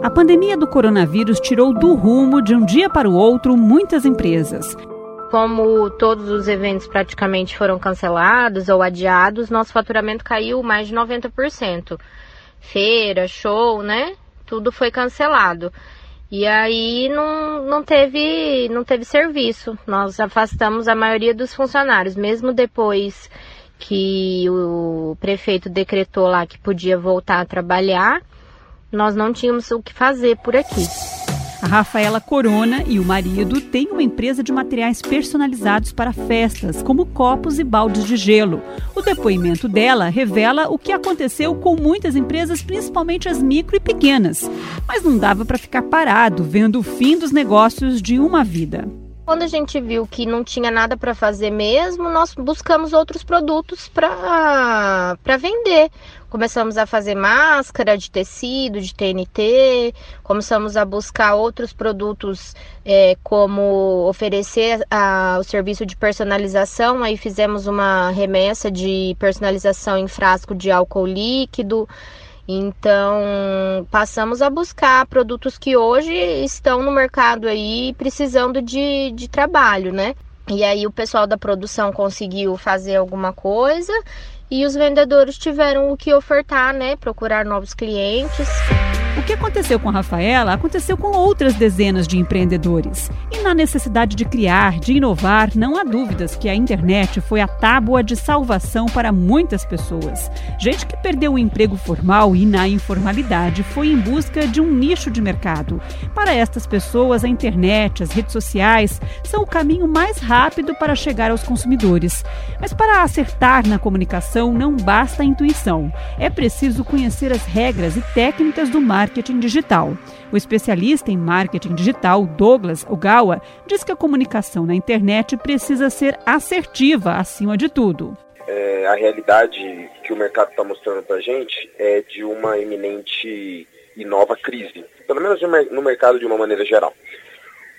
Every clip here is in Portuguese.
A pandemia do coronavírus tirou do rumo de um dia para o outro muitas empresas. Como todos os eventos praticamente foram cancelados ou adiados, nosso faturamento caiu mais de 90%. Feira, show, né? Tudo foi cancelado. E aí não, não, teve, não teve serviço. Nós afastamos a maioria dos funcionários, mesmo depois que o prefeito decretou lá que podia voltar a trabalhar nós não tínhamos o que fazer por aqui. A Rafaela Corona e o marido têm uma empresa de materiais personalizados para festas, como copos e baldes de gelo. O depoimento dela revela o que aconteceu com muitas empresas, principalmente as micro e pequenas. Mas não dava para ficar parado vendo o fim dos negócios de uma vida. Quando a gente viu que não tinha nada para fazer mesmo, nós buscamos outros produtos para vender. Começamos a fazer máscara de tecido, de TNT, começamos a buscar outros produtos, é, como oferecer a, o serviço de personalização. Aí fizemos uma remessa de personalização em frasco de álcool líquido. Então, passamos a buscar produtos que hoje estão no mercado aí precisando de, de trabalho, né? E aí o pessoal da produção conseguiu fazer alguma coisa e os vendedores tiveram o que ofertar, né? Procurar novos clientes. O que aconteceu com Rafaela aconteceu com outras dezenas de empreendedores. E na necessidade de criar, de inovar, não há dúvidas que a internet foi a tábua de salvação para muitas pessoas. Gente que perdeu o emprego formal e na informalidade foi em busca de um nicho de mercado. Para estas pessoas, a internet, as redes sociais são o caminho mais rápido para chegar aos consumidores. Mas para acertar na comunicação não basta a intuição. É preciso conhecer as regras e técnicas do marketing marketing digital. O especialista em marketing digital, Douglas Ogawa, diz que a comunicação na internet precisa ser assertiva acima de tudo. É, a realidade que o mercado está mostrando para a gente é de uma eminente e nova crise, pelo menos no mercado de uma maneira geral.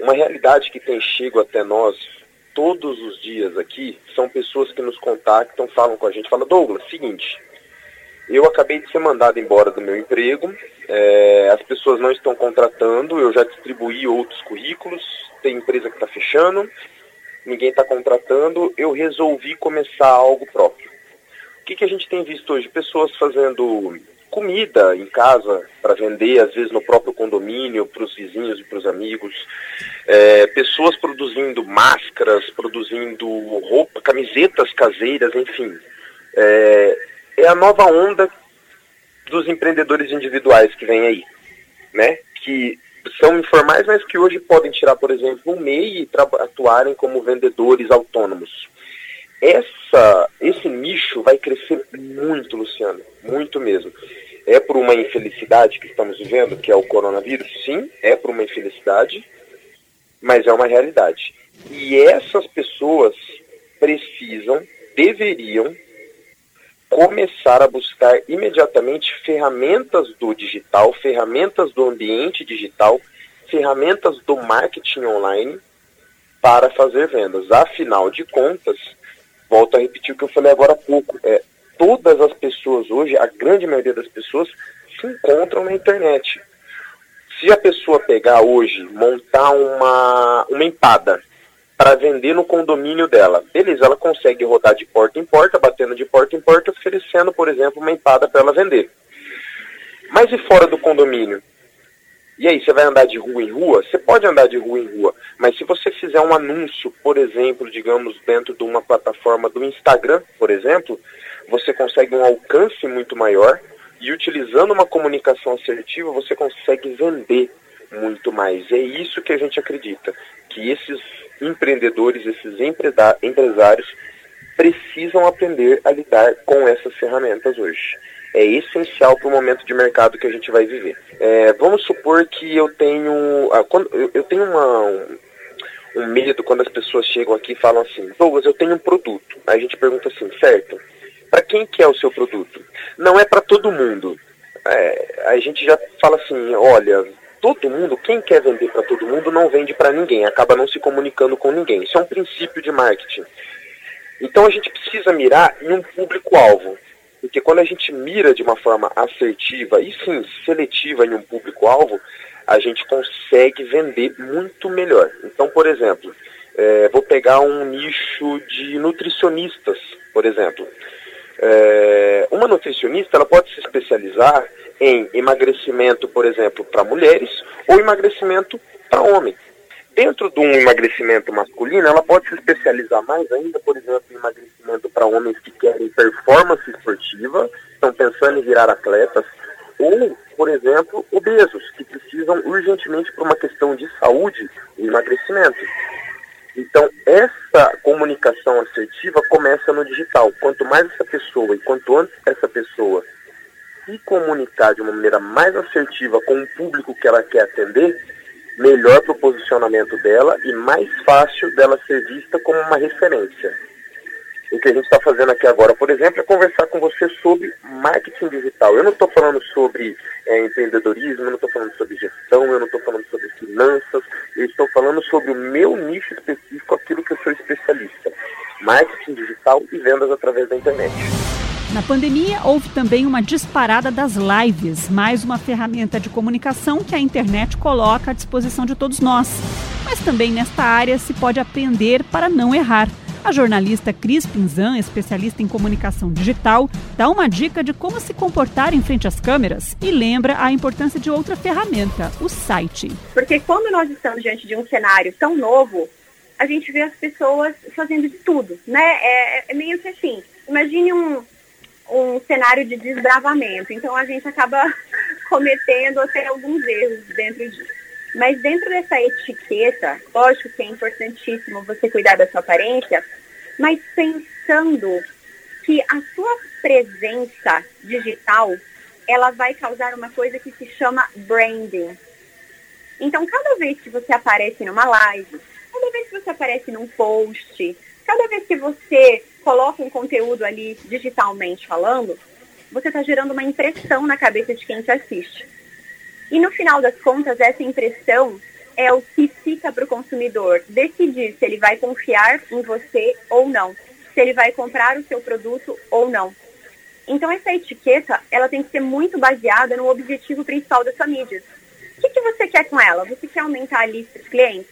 Uma realidade que tem chego até nós todos os dias aqui são pessoas que nos contactam, falam com a gente, falam, Douglas, seguinte, eu acabei de ser mandado embora do meu emprego, é, as pessoas não estão contratando, eu já distribuí outros currículos, tem empresa que está fechando, ninguém está contratando, eu resolvi começar algo próprio. O que, que a gente tem visto hoje? Pessoas fazendo comida em casa para vender, às vezes no próprio condomínio, para os vizinhos e para os amigos. É, pessoas produzindo máscaras, produzindo roupa, camisetas caseiras, enfim. É, é a nova onda dos empreendedores individuais que vem aí, né? Que são informais, mas que hoje podem tirar, por exemplo, um MEI e atuarem como vendedores autônomos. Essa, esse nicho vai crescer muito, Luciano, muito mesmo. É por uma infelicidade que estamos vivendo, que é o coronavírus? Sim, é por uma infelicidade, mas é uma realidade. E essas pessoas precisam, deveriam começar a buscar imediatamente ferramentas do digital, ferramentas do ambiente digital, ferramentas do marketing online para fazer vendas. Afinal de contas, volto a repetir o que eu falei agora há pouco, é, todas as pessoas hoje, a grande maioria das pessoas, se encontram na internet. Se a pessoa pegar hoje, montar uma, uma empada, para vender no condomínio dela. Beleza, ela consegue rodar de porta em porta, batendo de porta em porta, oferecendo, por exemplo, uma empada para ela vender. Mas e fora do condomínio? E aí, você vai andar de rua em rua? Você pode andar de rua em rua, mas se você fizer um anúncio, por exemplo, digamos, dentro de uma plataforma do Instagram, por exemplo, você consegue um alcance muito maior e utilizando uma comunicação assertiva, você consegue vender muito mais. É isso que a gente acredita, que esses empreendedores, esses empresários precisam aprender a lidar com essas ferramentas hoje. É essencial para o momento de mercado que a gente vai viver. É, vamos supor que eu tenho, ah, eu, tenho uma, um, um, medo quando as pessoas chegam aqui e falam assim, Douglas, eu tenho um produto. Aí a gente pergunta assim, certo? Para quem que é o seu produto? Não é para todo mundo. É, a gente já fala assim, olha, todo mundo, quem quer vender para todo mundo, não vende para ninguém, acaba não se comunicando com ninguém. Isso é um princípio de marketing. Então a gente precisa mirar em um público-alvo. Porque quando a gente mira de uma forma assertiva e sim seletiva em um público-alvo, a gente consegue vender muito melhor. Então, por exemplo, é, vou pegar um nicho de nutricionistas, por exemplo. É, uma nutricionista ela pode se especializar em emagrecimento, por exemplo, para mulheres ou emagrecimento para homens. Dentro de um emagrecimento masculino, ela pode se especializar mais ainda, por exemplo, em emagrecimento para homens que querem performance esportiva, estão pensando em virar atletas, ou, por exemplo, obesos, que precisam urgentemente por uma questão de saúde emagrecimento. Então, essa comunicação assertiva começa no digital. Quanto mais essa pessoa e quanto antes essa pessoa se comunicar de uma maneira mais assertiva com o público que ela quer atender, melhor para o posicionamento dela e mais fácil dela ser vista como uma referência. O que a gente está fazendo aqui agora, por exemplo, é conversar com você sobre marketing digital. Eu não estou falando sobre é, empreendedorismo, eu não estou falando sobre gestão, eu não estou falando sobre finanças, eu estou falando sobre o meu nicho específico, aquilo que eu sou especialista. Marketing digital e vendas através da internet. Na pandemia, houve também uma disparada das lives, mais uma ferramenta de comunicação que a internet coloca à disposição de todos nós. Mas também nesta área se pode aprender para não errar. A jornalista Cris Pinzan, especialista em comunicação digital, dá uma dica de como se comportar em frente às câmeras e lembra a importância de outra ferramenta, o site. Porque quando nós estamos diante de um cenário tão novo, a gente vê as pessoas fazendo de tudo, né? É, é meio que assim, imagine um, um cenário de desbravamento. Então a gente acaba cometendo até alguns erros dentro disso. Mas dentro dessa etiqueta, lógico que é importantíssimo você cuidar da sua aparência, mas pensando que a sua presença digital, ela vai causar uma coisa que se chama branding. Então, cada vez que você aparece numa live, cada vez que você aparece num post, cada vez que você coloca um conteúdo ali digitalmente falando, você está gerando uma impressão na cabeça de quem te assiste. E no final das contas, essa impressão é o que fica para o consumidor decidir se ele vai confiar em você ou não, se ele vai comprar o seu produto ou não. Então essa etiqueta, ela tem que ser muito baseada no objetivo principal da sua mídia. O que, que você quer com ela? Você quer aumentar a lista de clientes?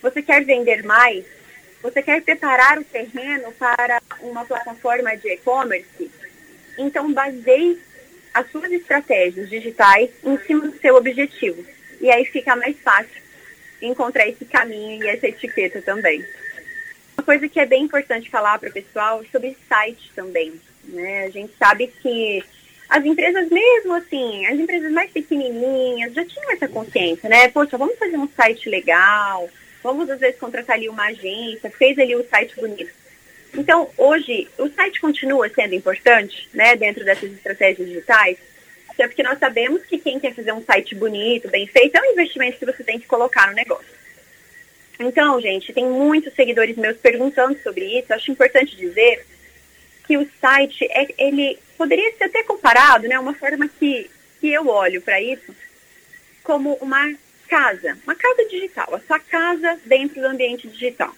Você quer vender mais? Você quer preparar o terreno para uma plataforma de e-commerce? Então, baseie as suas estratégias digitais em cima do seu objetivo. E aí fica mais fácil encontrar esse caminho e essa etiqueta também. Uma coisa que é bem importante falar para o pessoal é sobre site também. Né? A gente sabe que as empresas mesmo assim, as empresas mais pequenininhas já tinham essa consciência, né? Poxa, vamos fazer um site legal, vamos às vezes contratar ali uma agência, fez ali o site bonito. Então, hoje, o site continua sendo importante, né, dentro dessas estratégias digitais, até porque nós sabemos que quem quer fazer um site bonito, bem feito, é um investimento que você tem que colocar no negócio. Então, gente, tem muitos seguidores meus perguntando sobre isso. Acho importante dizer que o site, é, ele poderia ser até comparado, né, uma forma que, que eu olho para isso, como uma casa, uma casa digital, a sua casa dentro do ambiente digital.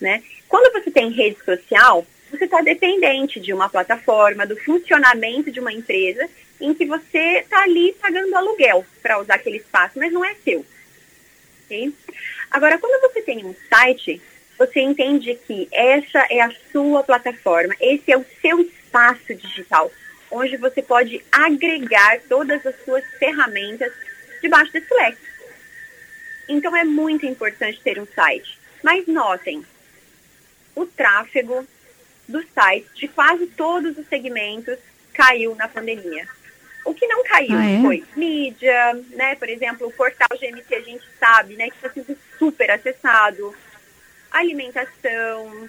Né? Quando você tem rede social, você está dependente de uma plataforma, do funcionamento de uma empresa, em que você está ali pagando aluguel para usar aquele espaço, mas não é seu. Okay? Agora, quando você tem um site, você entende que essa é a sua plataforma, esse é o seu espaço digital, onde você pode agregar todas as suas ferramentas debaixo desse leque. Então é muito importante ter um site. Mas notem, o tráfego do site de quase todos os segmentos caiu na pandemia. O que não caiu ah, é? foi mídia, né? Por exemplo, o portal GMT a gente sabe, né, que está sendo super acessado, alimentação,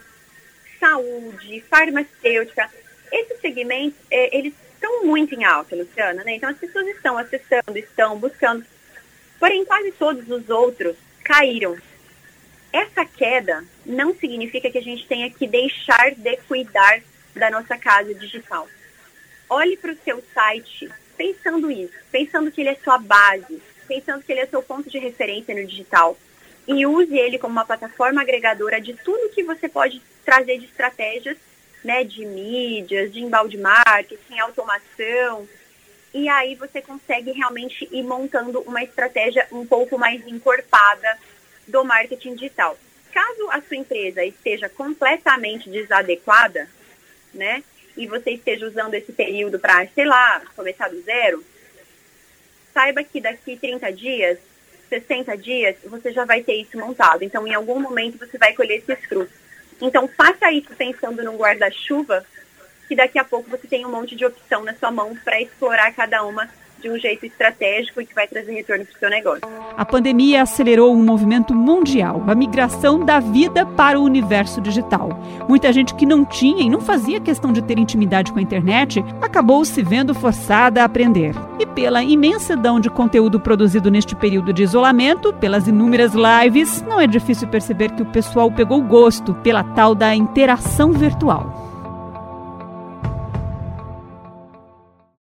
saúde, farmacêutica. Esses segmentos, é, eles estão muito em alta, Luciana, né? Então as pessoas estão acessando, estão buscando Porém, quase todos os outros caíram. Essa queda não significa que a gente tenha que deixar de cuidar da nossa casa digital. Olhe para o seu site pensando isso, pensando que ele é sua base, pensando que ele é seu ponto de referência no digital. E use ele como uma plataforma agregadora de tudo que você pode trazer de estratégias né, de mídias, de embalde marketing, automação. E aí você consegue realmente ir montando uma estratégia um pouco mais encorpada do marketing digital. Caso a sua empresa esteja completamente desadequada, né, e você esteja usando esse período para, sei lá, começar do zero, saiba que daqui 30 dias, 60 dias, você já vai ter isso montado. Então, em algum momento, você vai colher esses frutos. Então, faça isso pensando num guarda-chuva, que daqui a pouco você tem um monte de opção na sua mão para explorar cada uma de um jeito estratégico e que vai trazer retorno para o seu negócio. A pandemia acelerou um movimento mundial, a migração da vida para o universo digital. Muita gente que não tinha e não fazia questão de ter intimidade com a internet acabou se vendo forçada a aprender. E pela imensidão de conteúdo produzido neste período de isolamento, pelas inúmeras lives, não é difícil perceber que o pessoal pegou gosto pela tal da interação virtual.